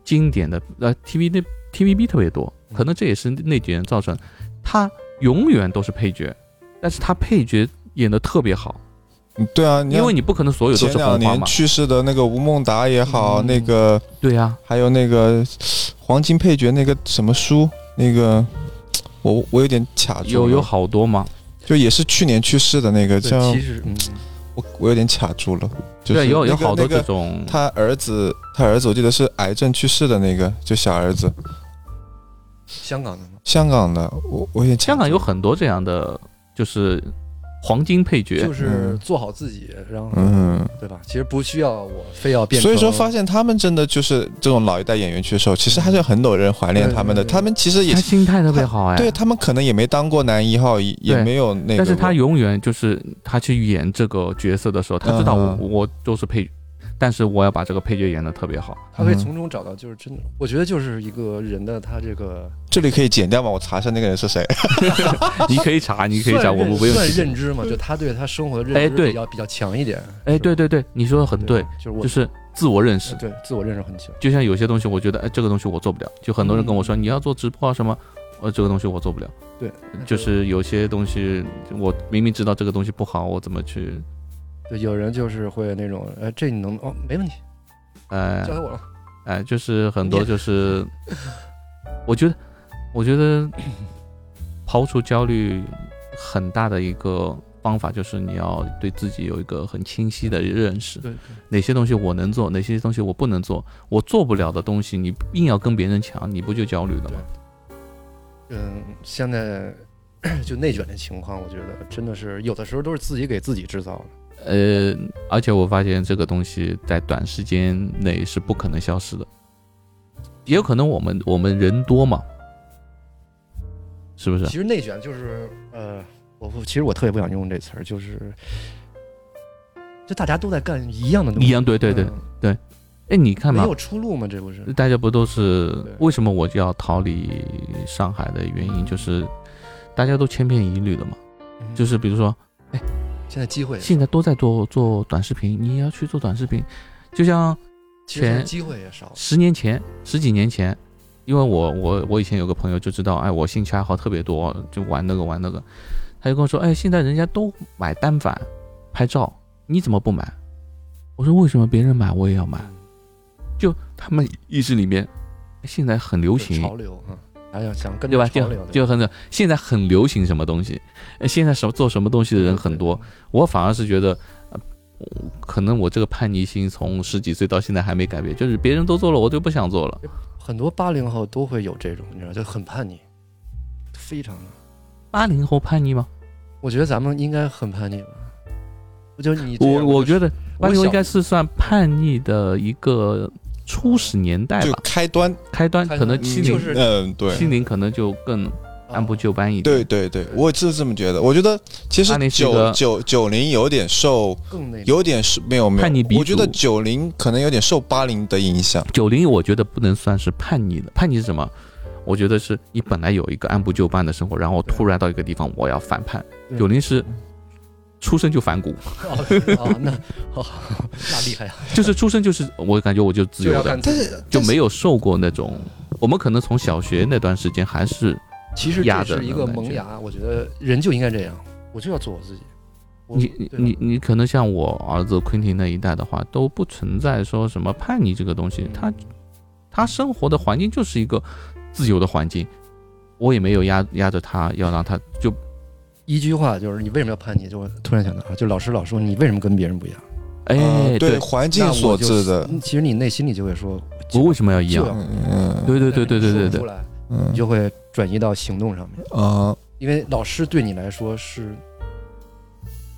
经典的呃 TV 那 TVB 特别多，可能这也是那几年造成，他永远都是配角，但是他配角演的特别好，嗯对啊，你因为你不可能所有都前两是红花嘛。年去世的那个吴孟达也好，嗯。那个对呀、还有那个黄金配角那个什么书，那个我我有点卡住了，有有好多吗。就也是去年去世的那个对，叫其实嗯，我我有点卡住了，就是对，有有那个好多那个这种。他儿子他儿子我记得是癌症去世的那个，就小儿子，香港的吗，香港的，我我也香港有很多这样的，就是黄金配角，就是嗯做好自己，然后嗯。对吧？其实不需要我非要变。所以说，发现他们真的就是这种老一代演员去的时候，其实还是有很多人怀念他们的。他们其实也他心态特别好哎。对他们可能也没当过男一号，也没有那个，但是他永远就是他去演这个角色的时候，他知道我、嗯我都是配，但是我要把这个配角演得特别好。他会从中找到，就是真的，我觉得就是一个人的他这个这里可以剪掉吗？我查一下那个人是谁。你可以查，你可以查，算我们不用算。认知嘛，就他对他生活的认知比较比较强一点。哎，对对对，你说的很对，就是我就是自我认识。对自我认识很强。就像有些东西，我觉得哎，这个东西我做不了。就很多人跟我说，嗯你要做直播啊什么，呃，这个东西我做不了。对，就是有些东西，我明明知道这个东西不好，我怎么去？对，有人就是会那种，哎，这你能哦，没问题，哎交给我了。哎，就是很多就是，我觉得，我觉得抛出焦虑很大的一个方法就是你要对自己有一个很清晰的认识，对对，哪些东西我能做，哪些东西我不能做，我做不了的东西，你硬要跟别人抢，你不就焦虑了吗？嗯，现在 就内卷的情况，我觉得真的是有的时候都是自己给自己制造的。呃，而且我发现这个东西在短时间内是不可能消失的，也有可能我们我们人多嘛，是不是？其实内卷就是，呃，我我其实我特别不想用这词儿，就是，就大家都在干一样的东西，一样，对对对。嗯哎，你看嘛没有，出路嘛？这不是？大家不都是为什么我就要逃离上海的原因，就是大家都千篇一律的嘛。嗯就是比如说，现在机会，现在都在做做短视频，你也要去做短视频，就像前机会也少。十年前、十几年前，因为我我我以前有个朋友就知道，哎，我兴趣爱好特别多，就玩那个玩那个，他就跟我说，哎，现在人家都买单反拍照，你怎么不买？我说为什么别人买我也要买？就他们意识里面，现在很流行，潮流啊，还要想跟对吧？就就很现在很流行什么东西，呃现在什么做什么东西的人很多，我反而是觉得，呃，可能我这个叛逆心从十几岁到现在还没改变，就是别人都做了，我就不想做了。很多八零后都会有这种，你知道，就很叛逆，非常的。八零后叛逆吗？我觉得咱们应该很叛逆吧？我就你，我我觉得八零后我应该是算叛逆的一个初始年代就吧，开端，开端开端。可能七零嗯，对，七零可能就更按部就班一点。对对对，我是这么觉得。我觉得其实80是九九九零有点受，更那有点是没有没有。我觉得九零可能有点受八零的影响。九零我觉得不能算是叛逆的，叛逆是什么？我觉得是你本来有一个按部就班的生活，然后突然到一个地方我要反叛。对。九零是出生就反骨，哦哦，那哦，那厉害啊！就是出生就是我感觉我就自由的就要看，自己的。就没有受过那种。我们可能从小学那段时间还是其实压着这是一个萌芽，我觉得人就应该这样，我就要做我自己。我你你你可能像我儿子昆汀那一代的话，都不存在说什么叛逆这个东西，他他生活的环境就是一个自由的环境，我也没有压压着他要让他就一句话就是你为什么要叛逆？就我突然想到啊，就老师老说你为什么跟别人不一样？哎嗯对对，环境所致的，其实你内心里就会说，我为什么要一样对对对对对对对出，来，嗯你就会转移到行动上面，啊，因为老师对你来说是，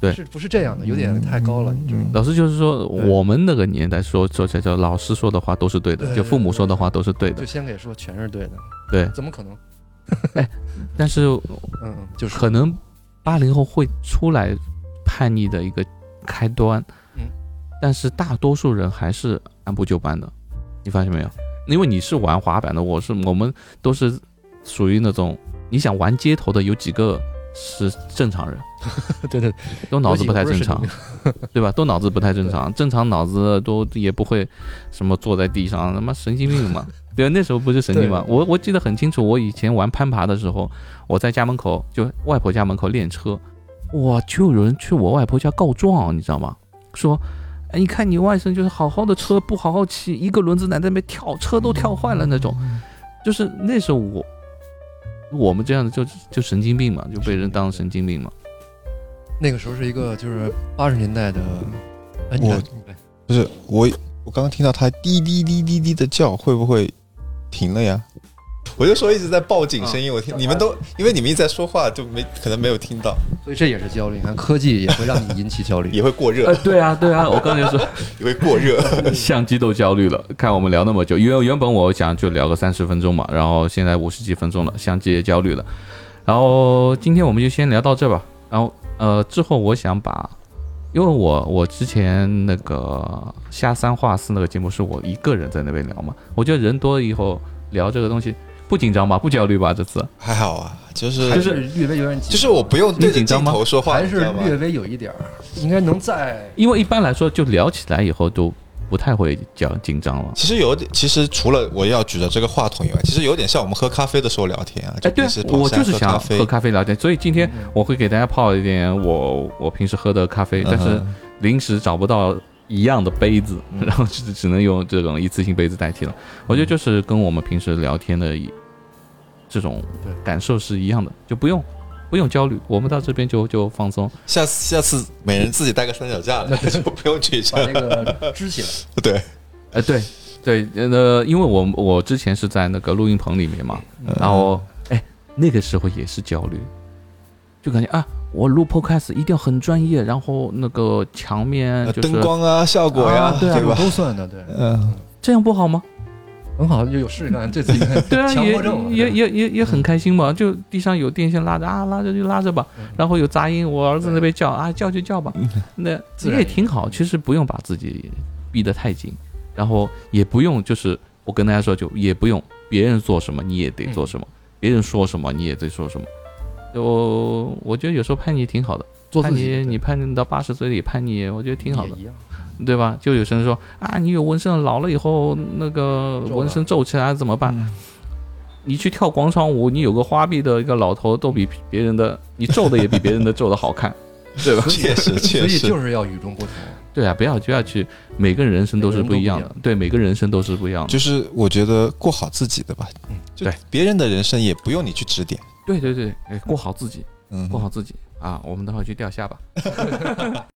对是不是这样的？有点太高了，你知道？老师就是说我们那个年代说说起来叫老师说的话都是对的，对就父母说的话都是对的就，先给说全是对的，对。怎么可能？哎但是嗯嗯，就是可能八零后会出来叛逆的一个开端，嗯，但是大多数人还是按部就班的，你发现没有？因为你是玩滑板的，我是我们都是属于那种你想玩街头的，有几个是正常人，对对，都脑子不太正常，对吧？都脑子不太正常，正常脑子都也不会什么坐在地上，他妈神经病嘛。对，那时候不是神经嘛。我我记得很清楚，我以前玩攀爬的时候，我在家门口就外婆家门口练车，哇，就有人去我外婆家告状，你知道吗？说，哎，你看你外甥就是好好的车不好好骑，一个轮子在那边跳，车都跳坏了那种。就是那时候我我们这样的就就神经病嘛，就被人当神经病嘛。那个时候是一个就是八十年代的，哎，你我不是我，我刚刚听到它滴滴滴滴滴的叫，会不会停了呀？我就说一直在报警声音，我听你们都因为你们一直在说话，就没可能没有听到，所以这也是焦虑。你看科技也会让你引起焦虑。也会过热呃，，对啊，对啊，我刚才说。也会过热。相机都焦虑了，看我们聊那么久，因为原本我想就聊个三十分钟嘛，然后现在五十几分钟了，相机也焦虑了，然后今天我们就先聊到这吧，然后呃之后我想把，因为我我之前那个下三话四那个节目是我一个人在那边聊嘛，我觉得人多了以后聊这个东西不紧张吧，不焦虑吧，这次？还好啊，就是就是略微有点紧，就是我不用对着镜你紧张吗头说话，还是略微有一点儿，应该能在因为一般来说就聊起来以后都不太会较紧张了。其实有点，其实除了我要举着这个话筒以外，其实有点像我们喝咖啡的时候聊天啊。就哎，对我就是想喝咖啡聊天，所以今天我会给大家泡一点我我平时喝的咖啡，但是嗯临时找不到一样的杯子，嗯然后只只能用这种一次性杯子代替了。我觉得就是跟我们平时聊天的一这种感受是一样的，就不用不用焦虑，我们到这边就就放松。下次下次每人自己带个三脚架来，就不用举把着。那个支起来。对，哎，对对，呃，因为我我之前是在那个录音棚里面嘛，嗯然后哎那个时候也是焦虑，就感觉啊。我录 podcast 一定要很专业，然后那个墙面呃就是灯光啊，效果呀，啊对啊吧？都算的，对，嗯，这样不好吗？很好，就有事干，这自己 对啊，也强迫症也也也也很开心嘛，就地上有电线拉着啊，拉着就拉着吧，然后有杂音，我儿子那边叫啊，叫就叫吧，那也挺好。其实不用把自己逼得太紧，然后也不用就是我跟大家说，就也不用别人做什么你也得做什么，别人说什么你也得说什么。就我觉得有时候叛逆挺好的，叛做自己逆，你叛逆到八十岁里叛逆，我觉得挺好的。一样。对吧？就有些人说啊，你有纹身，老了以后那个纹身皱起来怎么办？你去跳广场舞，你有个花臂的一个老头，都比别人的，你皱的也比别人的皱的好看，对吧？确实所 确实，以就是要与众不同。对啊，不要就要去，每个人人生都是不一样的对，每个人生都是不一样的。就是我觉得过好自己的吧，嗯对别人的人生也不用你去指点，对对对，哎，过好自己，嗯，过好自己啊！我们等会儿去钓虾吧。